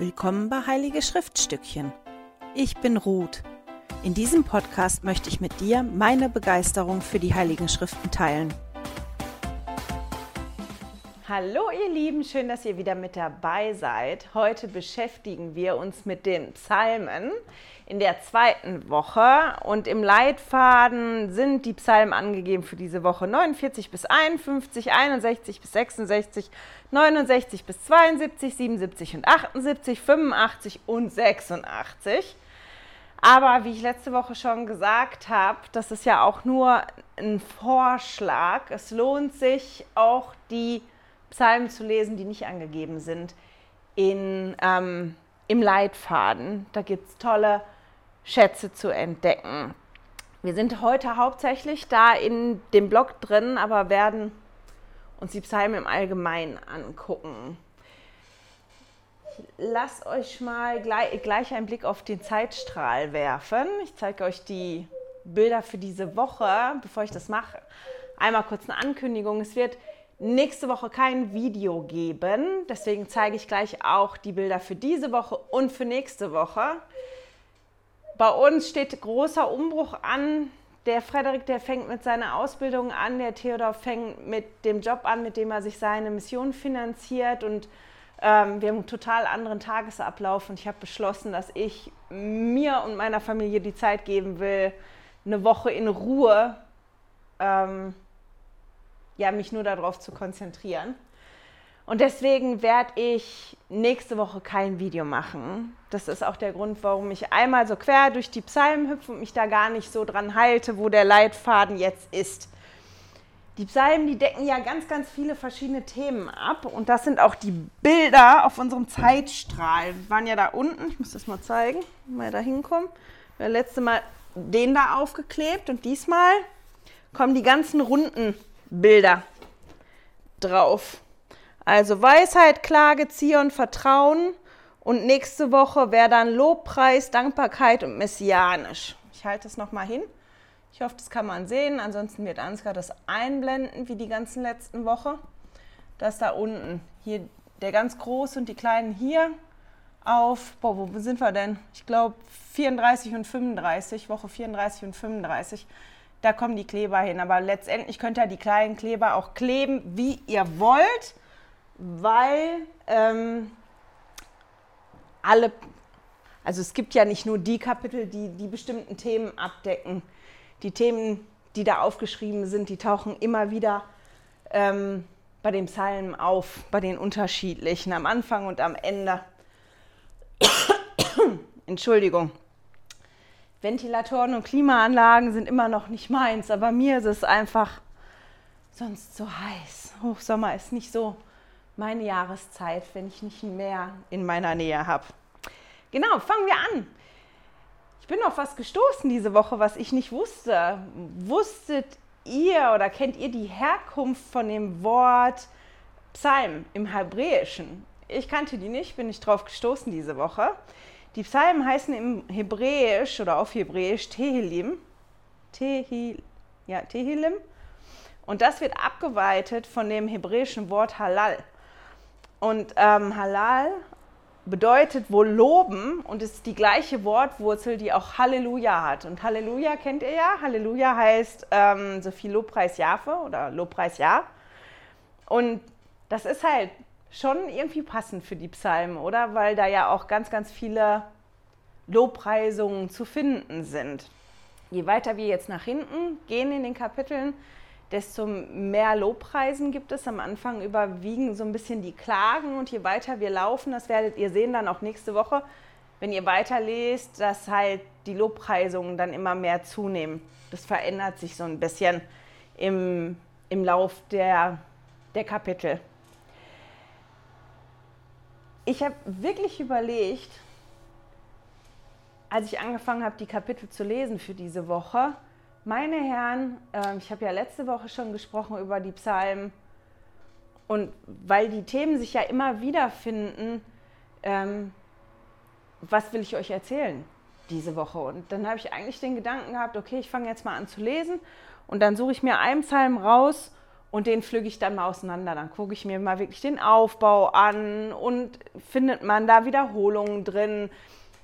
Willkommen bei Heilige Schriftstückchen. Ich bin Ruth. In diesem Podcast möchte ich mit dir meine Begeisterung für die Heiligen Schriften teilen. Hallo ihr Lieben, schön, dass ihr wieder mit dabei seid. Heute beschäftigen wir uns mit den Psalmen in der zweiten Woche und im Leitfaden sind die Psalmen angegeben für diese Woche 49 bis 51, 61 bis 66, 69 bis 72, 77 und 78, 85 und 86. Aber wie ich letzte Woche schon gesagt habe, das ist ja auch nur ein Vorschlag. Es lohnt sich auch die Psalmen zu lesen, die nicht angegeben sind in, ähm, im Leitfaden. Da gibt es tolle Schätze zu entdecken. Wir sind heute hauptsächlich da in dem Blog drin, aber werden uns die Psalmen im Allgemeinen angucken. Lasst euch mal gleich, gleich einen Blick auf den Zeitstrahl werfen. Ich zeige euch die Bilder für diese Woche, bevor ich das mache. Einmal kurz eine Ankündigung. Es wird nächste Woche kein Video geben. Deswegen zeige ich gleich auch die Bilder für diese Woche und für nächste Woche. Bei uns steht großer Umbruch an. Der Frederik, der fängt mit seiner Ausbildung an. Der Theodor fängt mit dem Job an, mit dem er sich seine Mission finanziert. Und ähm, wir haben einen total anderen Tagesablauf. Und ich habe beschlossen, dass ich mir und meiner Familie die Zeit geben will, eine Woche in Ruhe ähm, ja, mich nur darauf zu konzentrieren. Und deswegen werde ich nächste Woche kein Video machen. Das ist auch der Grund, warum ich einmal so quer durch die Psalmen hüpfe und mich da gar nicht so dran halte, wo der Leitfaden jetzt ist. Die Psalmen, die decken ja ganz, ganz viele verschiedene Themen ab. Und das sind auch die Bilder auf unserem Zeitstrahl. Wir waren ja da unten, ich muss das mal zeigen, mal da hinkommen. Wir letzte Mal den da aufgeklebt und diesmal kommen die ganzen runden Bilder drauf. Also Weisheit, Klage, Zion, Vertrauen. Und nächste Woche wäre dann Lobpreis, Dankbarkeit und Messianisch. Ich halte es nochmal hin. Ich hoffe, das kann man sehen. Ansonsten wird Ansgar das einblenden, wie die ganzen letzten Woche. Das da unten. Hier der ganz große und die kleinen hier auf, boah, wo sind wir denn? Ich glaube 34 und 35, Woche 34 und 35 da kommen die Kleber hin. Aber letztendlich könnt ihr die kleinen Kleber auch kleben, wie ihr wollt, weil ähm, alle, also es gibt ja nicht nur die Kapitel, die die bestimmten Themen abdecken. Die Themen, die da aufgeschrieben sind, die tauchen immer wieder ähm, bei den Psalmen auf, bei den unterschiedlichen, am Anfang und am Ende. Entschuldigung. Ventilatoren und Klimaanlagen sind immer noch nicht meins, aber mir ist es einfach sonst so heiß. Hochsommer ist nicht so meine Jahreszeit, wenn ich nicht mehr in meiner Nähe habe. Genau, fangen wir an. Ich bin auf was gestoßen diese Woche, was ich nicht wusste. Wusstet ihr oder kennt ihr die Herkunft von dem Wort Psalm im Hebräischen? Ich kannte die nicht, bin ich drauf gestoßen diese Woche. Die Psalmen heißen im Hebräisch oder auf Hebräisch Tehillim. Tehil, ja, Tehillim. Und das wird abgeweitet von dem hebräischen Wort Halal. Und ähm, Halal bedeutet wohl loben und ist die gleiche Wortwurzel, die auch Halleluja hat. Und Halleluja kennt ihr ja. Halleluja heißt ähm, so viel Lobpreis Jahwe oder Lobpreis Ja. Und das ist halt schon irgendwie passend für die Psalmen, oder? Weil da ja auch ganz, ganz viele Lobpreisungen zu finden sind. Je weiter wir jetzt nach hinten gehen in den Kapiteln, desto mehr Lobpreisen gibt es. Am Anfang überwiegen so ein bisschen die Klagen und je weiter wir laufen, das werdet ihr sehen dann auch nächste Woche, wenn ihr weiterlest, dass halt die Lobpreisungen dann immer mehr zunehmen. Das verändert sich so ein bisschen im, im Lauf der, der Kapitel ich habe wirklich überlegt, als ich angefangen habe, die Kapitel zu lesen für diese Woche, meine Herren, äh, ich habe ja letzte Woche schon gesprochen über die Psalmen und weil die Themen sich ja immer wiederfinden, ähm, was will ich euch erzählen diese Woche? Und dann habe ich eigentlich den Gedanken gehabt, okay, ich fange jetzt mal an zu lesen und dann suche ich mir einen Psalm raus und den pflüge ich dann mal auseinander. Dann gucke ich mir mal wirklich den Aufbau an und findet man da Wiederholungen drin,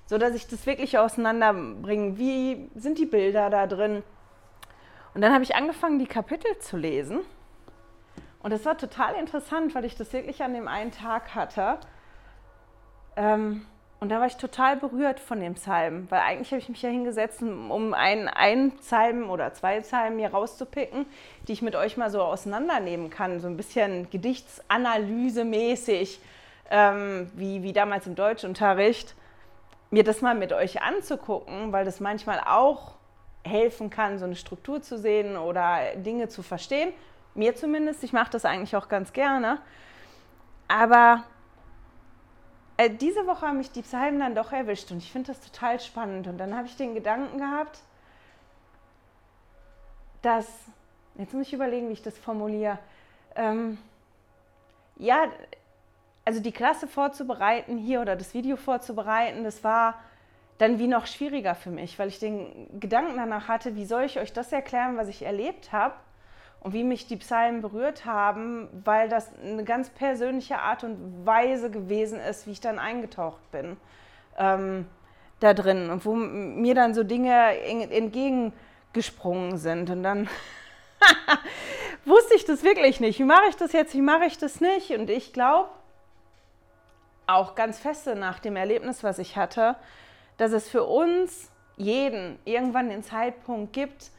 sodass ich das wirklich auseinanderbringe. Wie sind die Bilder da drin? Und dann habe ich angefangen, die Kapitel zu lesen. Und das war total interessant, weil ich das wirklich an dem einen Tag hatte. Ähm, und da war ich total berührt von dem Psalm, weil eigentlich habe ich mich ja hingesetzt, um einen, einen Psalm oder zwei Psalmen mir rauszupicken, die ich mit euch mal so auseinandernehmen kann, so ein bisschen Gedichtsanalyse-mäßig, ähm, wie, wie damals im Deutschunterricht, mir das mal mit euch anzugucken, weil das manchmal auch helfen kann, so eine Struktur zu sehen oder Dinge zu verstehen. Mir zumindest, ich mache das eigentlich auch ganz gerne. Aber äh, diese Woche haben mich die Psalmen dann doch erwischt und ich finde das total spannend. Und dann habe ich den Gedanken gehabt, dass, jetzt muss ich überlegen, wie ich das formuliere. Ähm, ja, also die Klasse vorzubereiten hier oder das Video vorzubereiten, das war dann wie noch schwieriger für mich, weil ich den Gedanken danach hatte, wie soll ich euch das erklären, was ich erlebt habe und wie mich die Psalmen berührt haben, weil das eine ganz persönliche Art und Weise gewesen ist, wie ich dann eingetaucht bin ähm, da drin und wo mir dann so Dinge entgegengesprungen sind und dann wusste ich das wirklich nicht. Wie mache ich das jetzt? Wie mache ich das nicht? Und ich glaube auch ganz feste nach dem Erlebnis, was ich hatte, dass es für uns jeden irgendwann den Zeitpunkt gibt,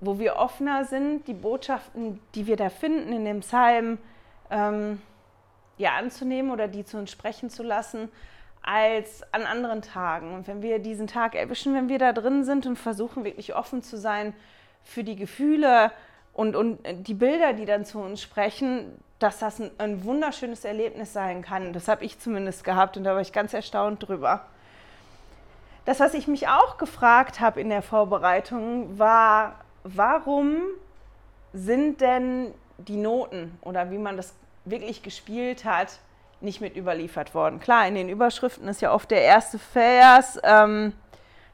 wo wir offener sind, die Botschaften, die wir da finden in dem Psalm, ähm, ja, anzunehmen oder die zu uns sprechen zu lassen, als an anderen Tagen. Und wenn wir diesen Tag erwischen, wenn wir da drin sind und versuchen wirklich offen zu sein für die Gefühle und, und die Bilder, die dann zu uns sprechen, dass das ein, ein wunderschönes Erlebnis sein kann. Das habe ich zumindest gehabt und da war ich ganz erstaunt drüber. Das, was ich mich auch gefragt habe in der Vorbereitung, war, warum sind denn die Noten oder wie man das wirklich gespielt hat, nicht mit überliefert worden? Klar, in den Überschriften ist ja oft der erste Vers, ähm,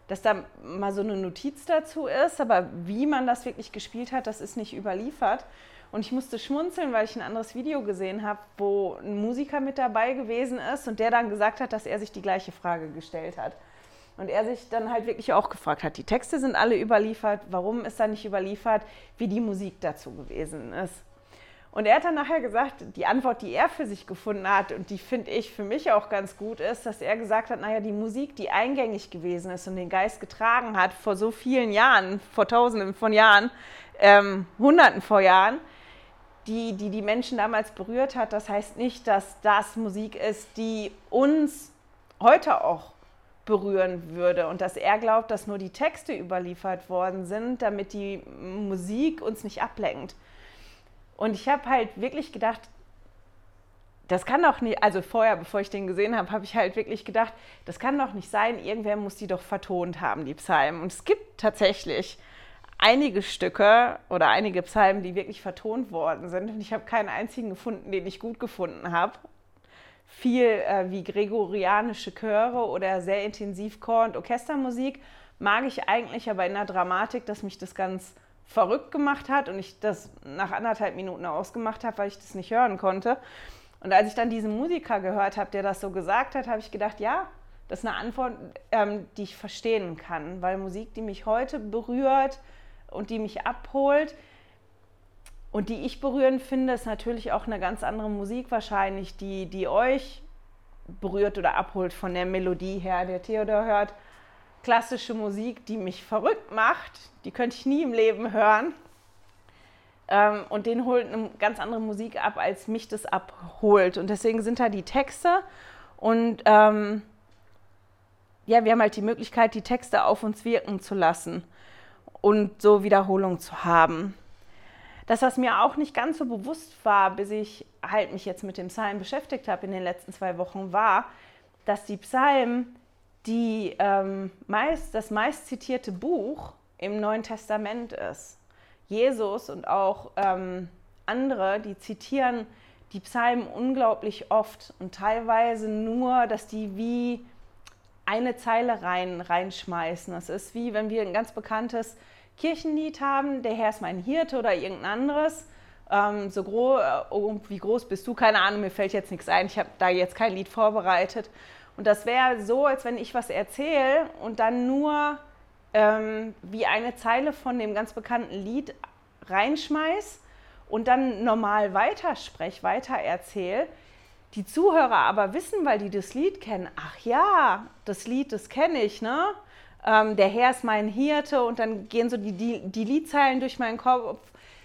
dass da mal so eine Notiz dazu ist, aber wie man das wirklich gespielt hat, das ist nicht überliefert. Und ich musste schmunzeln, weil ich ein anderes Video gesehen habe, wo ein Musiker mit dabei gewesen ist und der dann gesagt hat, dass er sich die gleiche Frage gestellt hat. Und er sich dann halt wirklich auch gefragt hat, die Texte sind alle überliefert, warum ist da nicht überliefert, wie die Musik dazu gewesen ist. Und er hat dann nachher gesagt, die Antwort, die er für sich gefunden hat und die finde ich für mich auch ganz gut ist, dass er gesagt hat, naja, die Musik, die eingängig gewesen ist und den Geist getragen hat vor so vielen Jahren, vor tausenden von Jahren, ähm, hunderten vor Jahren, die, die die Menschen damals berührt hat, das heißt nicht, dass das Musik ist, die uns heute auch berühren würde und dass er glaubt, dass nur die Texte überliefert worden sind, damit die Musik uns nicht ablenkt. Und ich habe halt wirklich gedacht, das kann doch nicht, also vorher, bevor ich den gesehen habe, habe ich halt wirklich gedacht, das kann doch nicht sein, irgendwer muss die doch vertont haben, die Psalmen. Und es gibt tatsächlich einige Stücke oder einige Psalmen, die wirklich vertont worden sind. Und ich habe keinen einzigen gefunden, den ich gut gefunden habe viel äh, wie gregorianische Chöre oder sehr intensiv Chor- und Orchestermusik mag ich eigentlich, aber in der Dramatik, dass mich das ganz verrückt gemacht hat und ich das nach anderthalb Minuten ausgemacht habe, weil ich das nicht hören konnte. Und als ich dann diesen Musiker gehört habe, der das so gesagt hat, habe ich gedacht, ja, das ist eine Antwort, ähm, die ich verstehen kann, weil Musik, die mich heute berührt und die mich abholt, und die ich berührend finde, ist natürlich auch eine ganz andere Musik wahrscheinlich, die, die euch berührt oder abholt von der Melodie her. Der Theodor hört klassische Musik, die mich verrückt macht. Die könnte ich nie im Leben hören. Ähm, und den holt eine ganz andere Musik ab, als mich das abholt. Und deswegen sind da die Texte. Und ähm, ja, wir haben halt die Möglichkeit, die Texte auf uns wirken zu lassen und so Wiederholung zu haben. Das, was mir auch nicht ganz so bewusst war, bis ich halt mich jetzt mit dem Psalm beschäftigt habe in den letzten zwei Wochen, war, dass die Psalmen die, ähm, meist, das meist zitierte Buch im Neuen Testament ist. Jesus und auch ähm, andere, die zitieren die Psalmen unglaublich oft und teilweise nur, dass die wie eine Zeile rein, reinschmeißen. Es ist wie, wenn wir ein ganz bekanntes Kirchenlied haben, der Herr ist mein Hirte oder irgendein anderes. Ähm, so groß, oh, wie groß bist du? Keine Ahnung, mir fällt jetzt nichts ein. Ich habe da jetzt kein Lied vorbereitet. Und das wäre so, als wenn ich was erzähle und dann nur ähm, wie eine Zeile von dem ganz bekannten Lied reinschmeiß und dann normal weiterspreche, weiter erzähle. Die Zuhörer aber wissen, weil die das Lied kennen, ach ja, das Lied, das kenne ich, ne? Ähm, der Herr ist mein Hirte und dann gehen so die, die, die Liedzeilen durch meinen Kopf,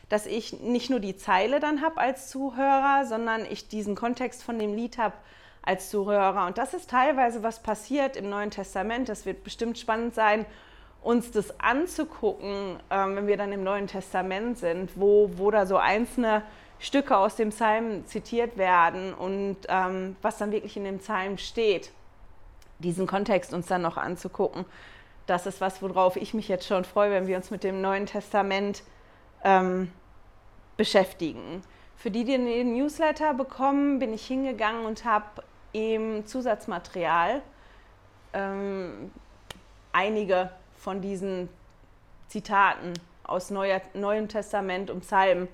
dass ich nicht nur die Zeile dann habe als Zuhörer, sondern ich diesen Kontext von dem Lied habe als Zuhörer. Und das ist teilweise, was passiert im Neuen Testament. Das wird bestimmt spannend sein, uns das anzugucken, ähm, wenn wir dann im Neuen Testament sind, wo, wo da so einzelne Stücke aus dem Psalm zitiert werden und ähm, was dann wirklich in dem Psalm steht. Diesen Kontext uns dann noch anzugucken. Das ist was, worauf ich mich jetzt schon freue, wenn wir uns mit dem Neuen Testament ähm, beschäftigen. Für die, die den Newsletter bekommen, bin ich hingegangen und habe im Zusatzmaterial ähm, einige von diesen Zitaten aus Neuer, Neuem Testament und Psalmen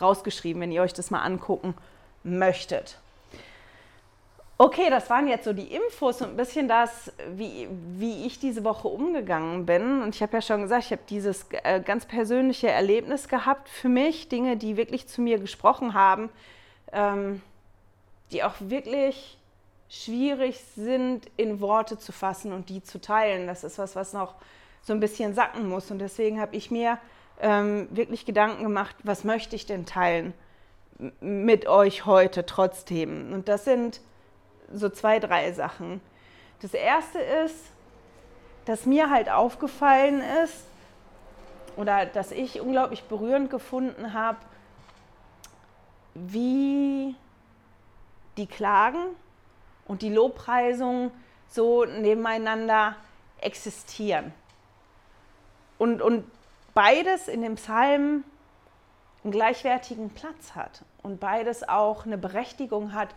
rausgeschrieben, wenn ihr euch das mal angucken möchtet. Okay, das waren jetzt so die Infos und ein bisschen das, wie, wie ich diese Woche umgegangen bin. Und ich habe ja schon gesagt, ich habe dieses äh, ganz persönliche Erlebnis gehabt für mich, Dinge, die wirklich zu mir gesprochen haben, ähm, die auch wirklich schwierig sind, in Worte zu fassen und die zu teilen. Das ist was, was noch so ein bisschen sacken muss. Und deswegen habe ich mir ähm, wirklich Gedanken gemacht, was möchte ich denn teilen mit euch heute trotzdem. Und das sind so zwei, drei Sachen. Das erste ist, dass mir halt aufgefallen ist oder dass ich unglaublich berührend gefunden habe, wie die Klagen und die Lobpreisung so nebeneinander existieren. Und, und beides in dem Psalm einen gleichwertigen Platz hat und beides auch eine Berechtigung hat,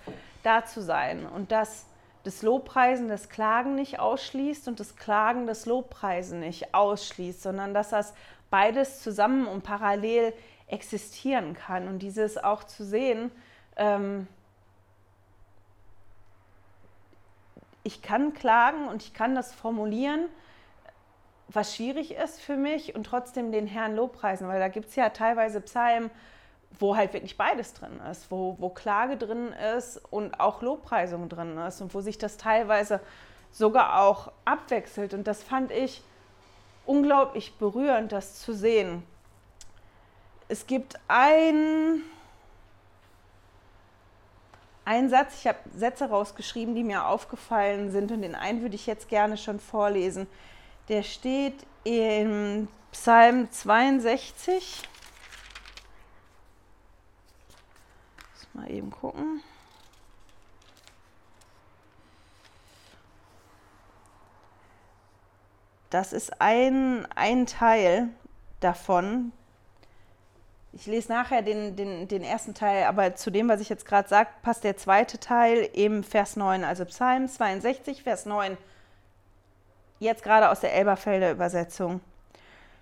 da zu sein. Und dass das Lobpreisen das Klagen nicht ausschließt und das Klagen das Lobpreisen nicht ausschließt, sondern dass das beides zusammen und parallel existieren kann. Und dieses auch zu sehen, ähm, ich kann klagen und ich kann das formulieren, was schwierig ist für mich und trotzdem den Herrn Lobpreisen, weil da gibt es ja teilweise Psalmen, wo halt wirklich beides drin ist, wo, wo Klage drin ist und auch Lobpreisung drin ist und wo sich das teilweise sogar auch abwechselt. Und das fand ich unglaublich berührend, das zu sehen. Es gibt ein einen Satz, ich habe Sätze rausgeschrieben, die mir aufgefallen sind und den einen würde ich jetzt gerne schon vorlesen. Der steht im Psalm 62. Mal eben gucken. Das ist ein, ein Teil davon, ich lese nachher den, den, den ersten Teil, aber zu dem, was ich jetzt gerade sage, passt der zweite Teil im Vers 9, also Psalm 62, Vers 9, jetzt gerade aus der Elberfelder Übersetzung.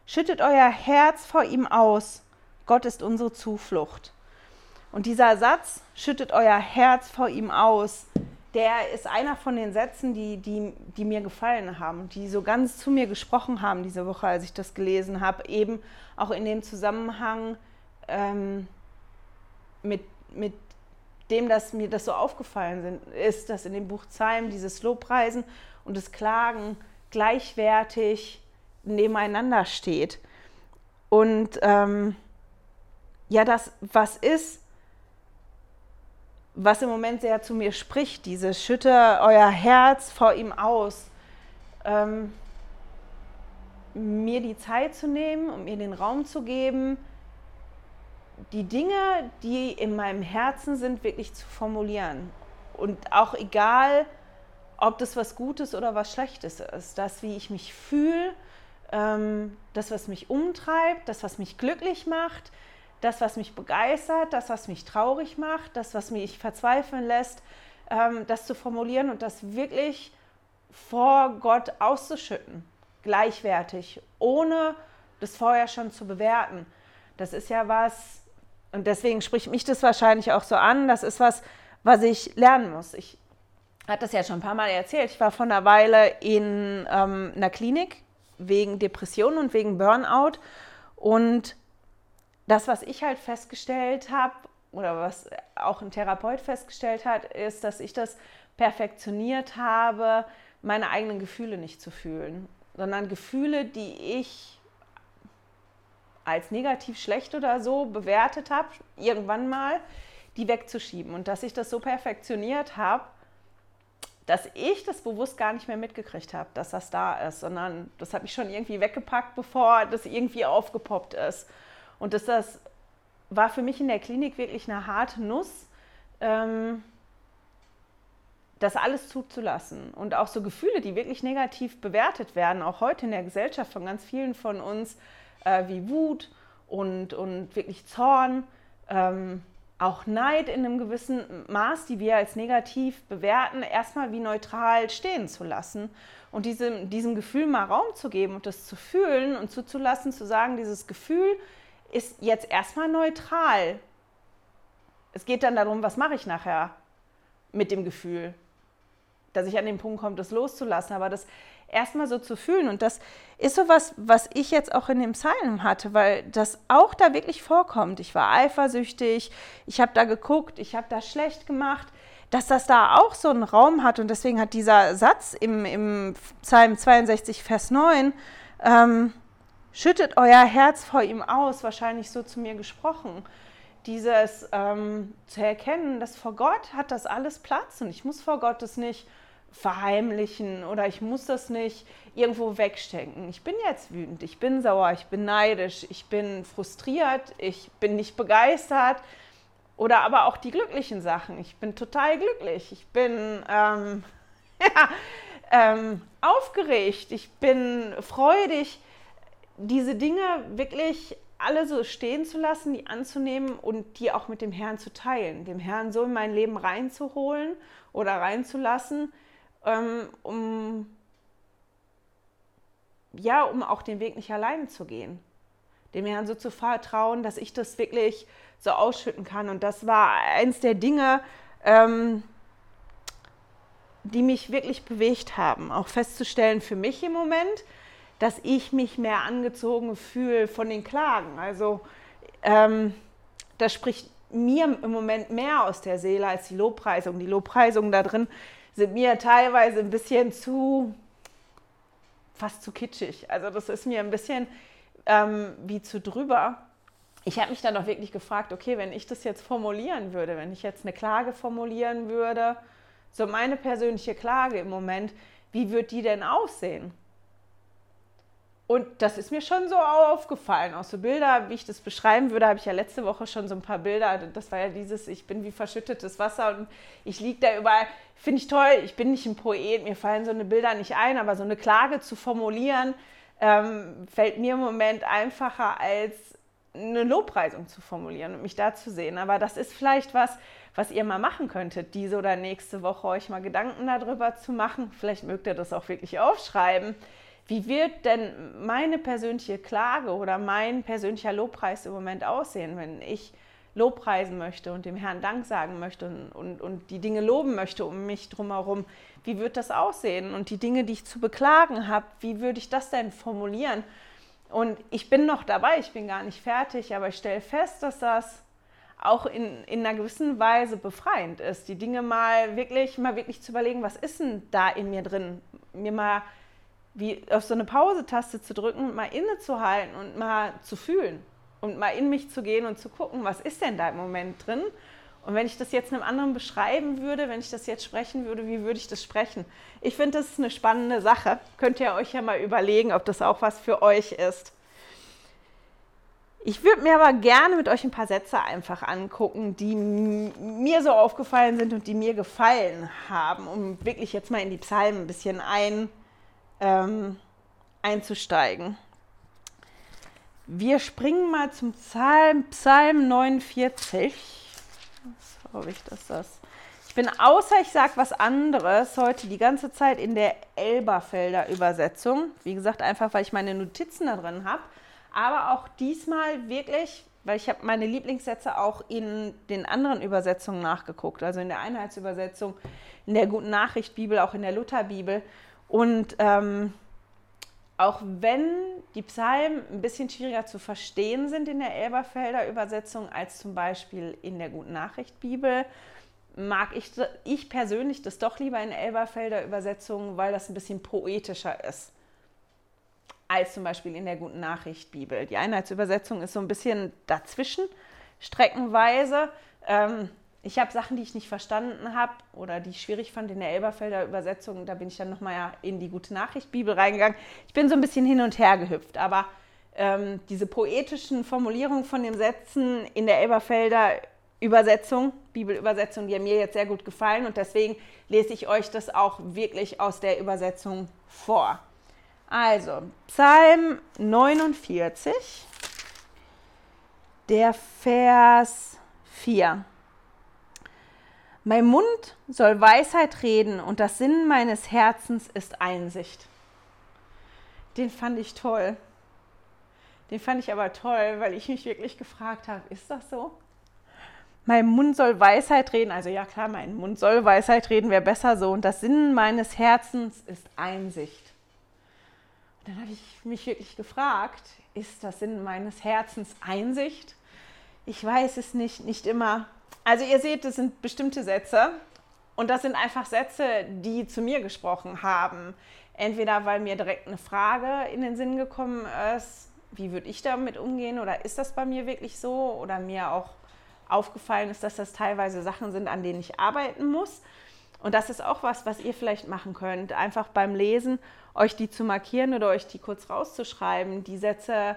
Schüttet euer Herz vor ihm aus, Gott ist unsere Zuflucht. Und dieser Satz, schüttet euer Herz vor ihm aus, der ist einer von den Sätzen, die, die, die mir gefallen haben, die so ganz zu mir gesprochen haben diese Woche, als ich das gelesen habe, eben auch in dem Zusammenhang ähm, mit, mit dem, dass mir das so aufgefallen sind, ist, dass in dem Buch Psalm dieses Lobpreisen und das Klagen gleichwertig nebeneinander steht. Und ähm, ja, das, was ist, was im Moment sehr zu mir spricht, dieses Schütte euer Herz vor ihm aus, ähm, mir die Zeit zu nehmen und mir den Raum zu geben, die Dinge, die in meinem Herzen sind, wirklich zu formulieren. Und auch egal, ob das was Gutes oder was Schlechtes ist, das, wie ich mich fühle, ähm, das, was mich umtreibt, das, was mich glücklich macht, das, was mich begeistert, das, was mich traurig macht, das, was mich verzweifeln lässt, ähm, das zu formulieren und das wirklich vor Gott auszuschütten, gleichwertig, ohne das vorher schon zu bewerten. Das ist ja was, Und deswegen spricht mich das wahrscheinlich auch so an. Das ist was, was ich lernen muss. Ich hatte das ja schon ein paar Mal erzählt. Ich war vor einer Weile in ähm, einer Klinik wegen Depressionen und wegen Burnout. Und das, was ich halt festgestellt habe, oder was auch ein Therapeut festgestellt hat, ist, dass ich das perfektioniert habe, meine eigenen Gefühle nicht zu fühlen, sondern Gefühle, die ich als negativ schlecht oder so bewertet habe, irgendwann mal, die wegzuschieben. Und dass ich das so perfektioniert habe, dass ich das bewusst gar nicht mehr mitgekriegt habe, dass das da ist, sondern das habe ich schon irgendwie weggepackt, bevor das irgendwie aufgepoppt ist. Und dass das war für mich in der Klinik wirklich eine harte Nuss, ähm, das alles zuzulassen. Und auch so Gefühle, die wirklich negativ bewertet werden, auch heute in der Gesellschaft von ganz vielen von uns, äh, wie Wut und, und wirklich Zorn, ähm, auch Neid in einem gewissen Maß, die wir als negativ bewerten, erstmal wie neutral stehen zu lassen und diesem, diesem Gefühl mal Raum zu geben und das zu fühlen und zuzulassen, zu sagen, dieses Gefühl ist jetzt erstmal neutral. Es geht dann darum, was mache ich nachher mit dem Gefühl, dass ich an den Punkt komme, das loszulassen, aber das erstmal so zu fühlen. Und das ist so was, was ich jetzt auch in dem Psalm hatte, weil das auch da wirklich vorkommt. Ich war eifersüchtig, ich habe da geguckt, ich habe da schlecht gemacht, dass das da auch so einen Raum hat. Und deswegen hat dieser Satz im, im Psalm 62, Vers 9, ähm, schüttet euer Herz vor ihm aus, wahrscheinlich so zu mir gesprochen. Dieses ähm, zu erkennen, dass vor Gott hat das alles Platz und ich muss vor Gott das nicht verheimlichen oder ich muss das nicht irgendwo wegstecken. Ich bin jetzt wütend, ich bin sauer, ich bin neidisch, ich bin frustriert, ich bin nicht begeistert oder aber auch die glücklichen Sachen. Ich bin total glücklich, ich bin ähm, ja, ähm, aufgeregt, ich bin freudig. Diese Dinge wirklich alle so stehen zu lassen, die anzunehmen und die auch mit dem Herrn zu teilen, dem Herrn so in mein Leben reinzuholen oder reinzulassen, ähm, um, ja, um auch den Weg nicht alleine zu gehen. Dem Herrn so zu vertrauen, dass ich das wirklich so ausschütten kann. Und das war eins der Dinge, ähm, die mich wirklich bewegt haben. Auch festzustellen für mich im Moment, dass ich mich mehr angezogen fühle von den Klagen. Also ähm, das spricht mir im Moment mehr aus der Seele als die Lobpreisung. Die Lobpreisung da drin sind mir teilweise ein bisschen zu, fast zu kitschig. Also das ist mir ein bisschen ähm, wie zu drüber. Ich habe mich dann auch wirklich gefragt, okay, wenn ich das jetzt formulieren würde, wenn ich jetzt eine Klage formulieren würde, so meine persönliche Klage im Moment, wie wird die denn aussehen? Und das ist mir schon so aufgefallen. Auch so Bilder, wie ich das beschreiben würde, habe ich ja letzte Woche schon so ein paar Bilder. Das war ja dieses, ich bin wie verschüttetes Wasser und ich liege da überall. Finde ich toll. Ich bin nicht ein Poet, mir fallen so eine Bilder nicht ein, aber so eine Klage zu formulieren, ähm, fällt mir im Moment einfacher als eine Lobpreisung zu formulieren und mich da zu sehen. Aber das ist vielleicht was, was ihr mal machen könntet, diese oder nächste Woche euch mal Gedanken darüber zu machen. Vielleicht mögt ihr das auch wirklich aufschreiben wie wird denn meine persönliche Klage oder mein persönlicher Lobpreis im Moment aussehen, wenn ich Lobpreisen möchte und dem Herrn Dank sagen möchte und, und, und die Dinge loben möchte um mich drumherum? Wie wird das aussehen? Und die Dinge, die ich zu beklagen habe, wie würde ich das denn formulieren? Und ich bin noch dabei, ich bin gar nicht fertig, aber ich stelle fest, dass das auch in, in einer gewissen Weise befreiend ist, die Dinge mal wirklich, mal wirklich zu überlegen, was ist denn da in mir drin? Mir mal wie auf so eine Pause-Taste zu drücken, mal innezuhalten und mal zu fühlen und mal in mich zu gehen und zu gucken, was ist denn da im Moment drin? Und wenn ich das jetzt einem anderen beschreiben würde, wenn ich das jetzt sprechen würde, wie würde ich das sprechen? Ich finde, das ist eine spannende Sache. Könnt ihr euch ja mal überlegen, ob das auch was für euch ist. Ich würde mir aber gerne mit euch ein paar Sätze einfach angucken, die mir so aufgefallen sind und die mir gefallen haben, um wirklich jetzt mal in die Psalmen ein bisschen ein, ähm, einzusteigen. Wir springen mal zum Psalm, Psalm 49. Was habe ich das, das? Ich bin außer ich sage was anderes heute die ganze Zeit in der Elberfelder Übersetzung. Wie gesagt, einfach weil ich meine Notizen da drin habe. Aber auch diesmal wirklich, weil ich habe meine Lieblingssätze auch in den anderen Übersetzungen nachgeguckt, also in der Einheitsübersetzung, in der Guten Nachricht Bibel, auch in der Lutherbibel. Und ähm, auch wenn die Psalmen ein bisschen schwieriger zu verstehen sind in der Elberfelder Übersetzung als zum Beispiel in der Guten Nachricht Bibel, mag ich, ich persönlich das doch lieber in Elberfelder Übersetzung, weil das ein bisschen poetischer ist als zum Beispiel in der Guten Nachricht Bibel. Die Einheitsübersetzung ist so ein bisschen dazwischen, streckenweise. Ähm, ich habe Sachen, die ich nicht verstanden habe oder die ich schwierig fand in der Elberfelder Übersetzung. Da bin ich dann nochmal in die Gute Nachricht Bibel reingegangen. Ich bin so ein bisschen hin und her gehüpft, aber ähm, diese poetischen Formulierungen von den Sätzen in der Elberfelder Übersetzung, Bibelübersetzung, die haben mir jetzt sehr gut gefallen und deswegen lese ich euch das auch wirklich aus der Übersetzung vor. Also, Psalm 49, der Vers 4. Mein Mund soll Weisheit reden und das Sinn meines Herzens ist Einsicht. Den fand ich toll. Den fand ich aber toll, weil ich mich wirklich gefragt habe, ist das so? Mein Mund soll Weisheit reden, also ja klar, mein Mund soll Weisheit reden, wäre besser so. Und das Sinn meines Herzens ist Einsicht. Und dann habe ich mich wirklich gefragt, ist das Sinn meines Herzens Einsicht? Ich weiß es nicht, nicht immer. Also ihr seht, das sind bestimmte Sätze und das sind einfach Sätze, die zu mir gesprochen haben. Entweder weil mir direkt eine Frage in den Sinn gekommen ist, wie würde ich damit umgehen oder ist das bei mir wirklich so oder mir auch aufgefallen ist, dass das teilweise Sachen sind, an denen ich arbeiten muss. Und das ist auch was, was ihr vielleicht machen könnt, einfach beim Lesen euch die zu markieren oder euch die kurz rauszuschreiben, die Sätze,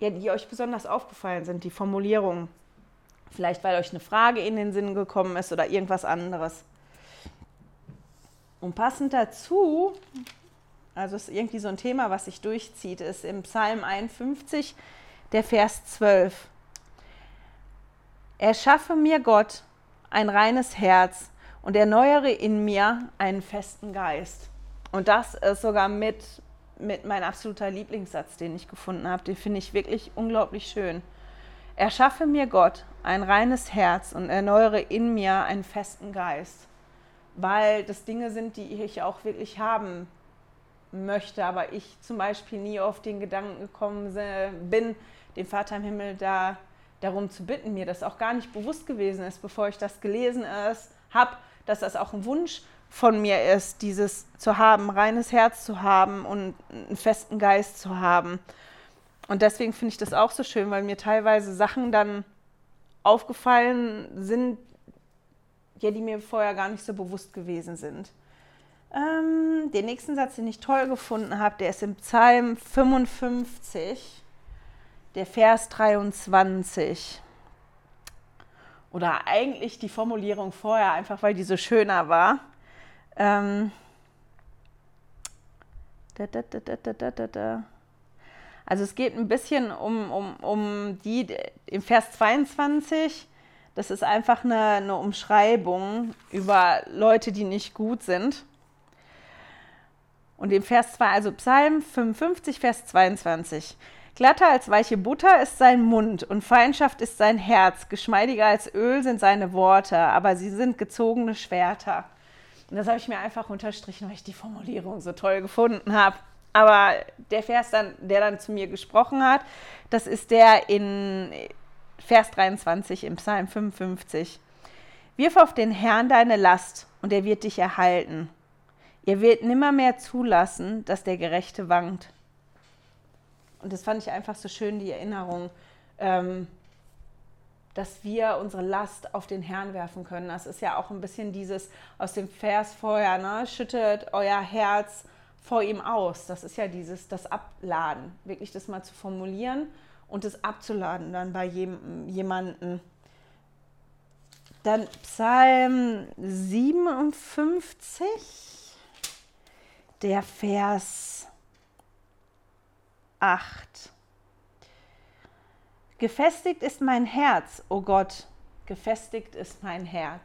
ja, die euch besonders aufgefallen sind, die Formulierungen. Vielleicht, weil euch eine Frage in den Sinn gekommen ist oder irgendwas anderes. Und passend dazu, also ist irgendwie so ein Thema, was sich durchzieht, ist im Psalm 51, der Vers 12. Erschaffe mir Gott ein reines Herz und erneuere in mir einen festen Geist. Und das ist sogar mit, mit mein absoluter Lieblingssatz, den ich gefunden habe. Den finde ich wirklich unglaublich schön. Erschaffe mir Gott ein reines Herz und erneuere in mir einen festen Geist. Weil das Dinge sind, die ich auch wirklich haben möchte, aber ich zum Beispiel nie auf den Gedanken gekommen bin, den Vater im Himmel da darum zu bitten, mir das auch gar nicht bewusst gewesen ist, bevor ich das gelesen habe, dass das auch ein Wunsch von mir ist, dieses zu haben, reines Herz zu haben und einen festen Geist zu haben. Und deswegen finde ich das auch so schön, weil mir teilweise Sachen dann aufgefallen sind, ja, die mir vorher gar nicht so bewusst gewesen sind. Ähm, den nächsten Satz, den ich toll gefunden habe, der ist im Psalm 55, der Vers 23. Oder eigentlich die Formulierung vorher, einfach weil die so schöner war. Ähm, da, da, da, also es geht ein bisschen um, um, um die im Vers 22. Das ist einfach eine, eine Umschreibung über Leute, die nicht gut sind. Und im Vers 2, also Psalm 55, Vers 22. Glatter als weiche Butter ist sein Mund und Feindschaft ist sein Herz. Geschmeidiger als Öl sind seine Worte, aber sie sind gezogene Schwerter. Und das habe ich mir einfach unterstrichen, weil ich die Formulierung so toll gefunden habe. Aber der Vers, dann, der dann zu mir gesprochen hat, das ist der in Vers 23 im Psalm 55. Wirf auf den Herrn deine Last und er wird dich erhalten. Er wird nimmermehr zulassen, dass der Gerechte wankt. Und das fand ich einfach so schön, die Erinnerung. Ähm, dass wir unsere Last auf den Herrn werfen können. Das ist ja auch ein bisschen dieses aus dem Vers vorher, ne? schüttet euer Herz vor ihm aus. Das ist ja dieses, das Abladen, wirklich das mal zu formulieren und das abzuladen dann bei jemandem. Dann Psalm 57, der Vers 8. Gefestigt ist mein Herz, o oh Gott, gefestigt ist mein Herz.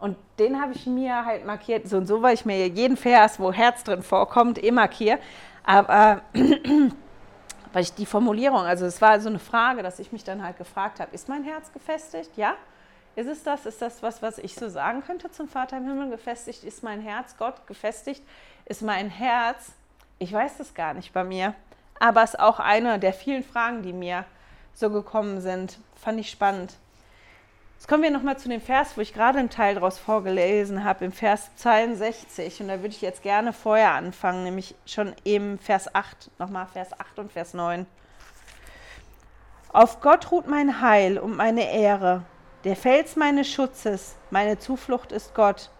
Und den habe ich mir halt markiert, so und so, weil ich mir jeden Vers, wo Herz drin vorkommt, eh markiere. Aber weil ich die Formulierung, also es war so eine Frage, dass ich mich dann halt gefragt habe, ist mein Herz gefestigt? Ja? Ist es das? Ist das was, was ich so sagen könnte zum Vater im Himmel? Gefestigt ist mein Herz, Gott gefestigt ist mein Herz. Ich weiß das gar nicht bei mir, aber es ist auch eine der vielen Fragen, die mir so gekommen sind. Fand ich spannend. Jetzt kommen wir nochmal zu dem Vers, wo ich gerade einen Teil daraus vorgelesen habe, im Vers 62. Und da würde ich jetzt gerne vorher anfangen, nämlich schon eben Vers 8, nochmal Vers 8 und Vers 9. Auf Gott ruht mein Heil und meine Ehre. Der Fels meines Schutzes, meine Zuflucht ist Gott.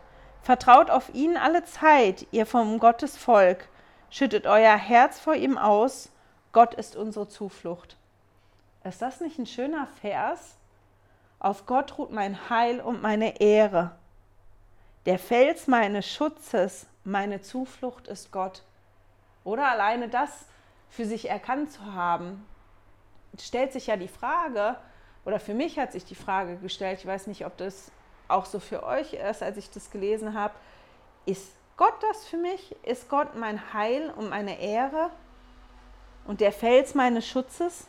Vertraut auf ihn alle Zeit, ihr vom Gottes Volk. Schüttet euer Herz vor ihm aus. Gott ist unsere Zuflucht. Ist das nicht ein schöner Vers? Auf Gott ruht mein Heil und meine Ehre. Der Fels meines Schutzes, meine Zuflucht ist Gott. Oder alleine das für sich erkannt zu haben, stellt sich ja die Frage, oder für mich hat sich die Frage gestellt, ich weiß nicht, ob das auch so für euch ist, als ich das gelesen habe, ist Gott das für mich? Ist Gott mein Heil und meine Ehre und der Fels meines Schutzes?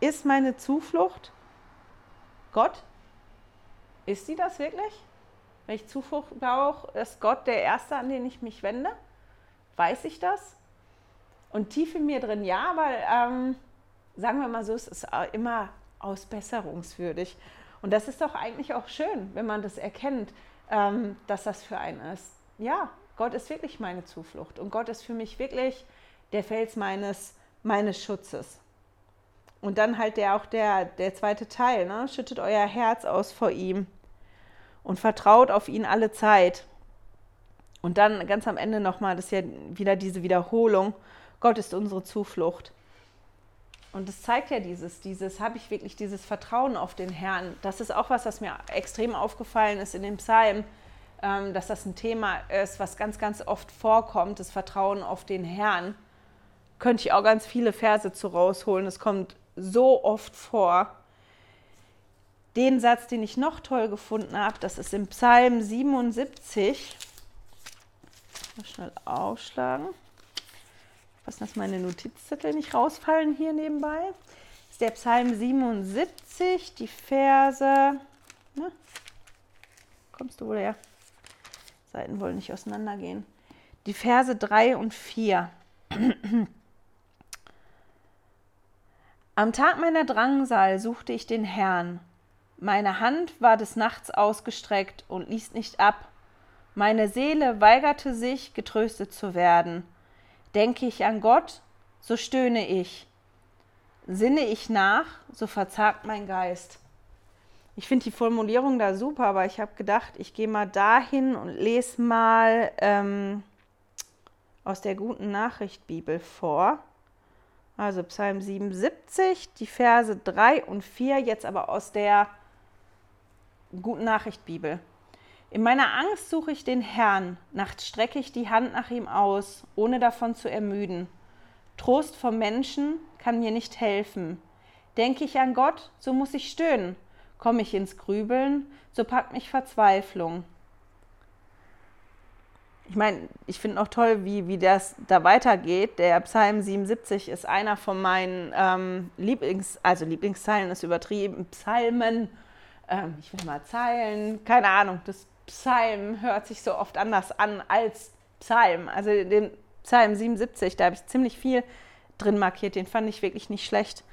Ist meine Zuflucht Gott? Ist sie das wirklich? Wenn ich Zuflucht brauche, ist Gott der Erste, an den ich mich wende? Weiß ich das? Und tief in mir drin ja, weil, ähm, sagen wir mal so, es ist immer ausbesserungswürdig. Und das ist doch eigentlich auch schön, wenn man das erkennt, ähm, dass das für einen ist. Ja, Gott ist wirklich meine Zuflucht und Gott ist für mich wirklich der Fels meines, meines Schutzes. Und dann halt der auch der, der zweite Teil, ne? schüttet euer Herz aus vor ihm und vertraut auf ihn alle Zeit. Und dann ganz am Ende nochmal, das ist ja wieder diese Wiederholung, Gott ist unsere Zuflucht. Und das zeigt ja dieses, dieses, habe ich wirklich dieses Vertrauen auf den Herrn. Das ist auch was, was mir extrem aufgefallen ist in dem Psalm, ähm, dass das ein Thema ist, was ganz, ganz oft vorkommt, das Vertrauen auf den Herrn. Könnte ich auch ganz viele Verse zu rausholen. Es kommt so oft vor. Den Satz, den ich noch toll gefunden habe, das ist im Psalm 77. Mal schnell aufschlagen. Was, dass meine Notizzettel nicht rausfallen hier nebenbei. Das ist der Psalm 77, die Verse. Ne? Kommst du wohl her? Seiten wollen nicht auseinandergehen. Die Verse 3 und 4. Am Tag meiner Drangsal suchte ich den Herrn. Meine Hand war des Nachts ausgestreckt und ließ nicht ab. Meine Seele weigerte sich, getröstet zu werden. Denke ich an Gott, so stöhne ich. Sinne ich nach, so verzagt mein Geist. Ich finde die Formulierung da super, aber ich habe gedacht, ich gehe mal dahin und lese mal ähm, aus der guten Nachricht Bibel vor. Also Psalm 77, die Verse 3 und 4, jetzt aber aus der Guten Nachricht Bibel. In meiner Angst suche ich den Herrn, nachts strecke ich die Hand nach ihm aus, ohne davon zu ermüden. Trost vom Menschen kann mir nicht helfen. Denke ich an Gott, so muss ich stöhnen. Komme ich ins Grübeln, so packt mich Verzweiflung ich meine, ich finde auch toll, wie, wie das da weitergeht. Der Psalm 77 ist einer von meinen ähm, Lieblings-, also Lieblingszeilen ist übertrieben, Psalmen, ähm, ich will mal Zeilen, keine Ahnung, das Psalm hört sich so oft anders an als Psalm. Also den Psalm 77, da habe ich ziemlich viel drin markiert, den fand ich wirklich nicht schlecht.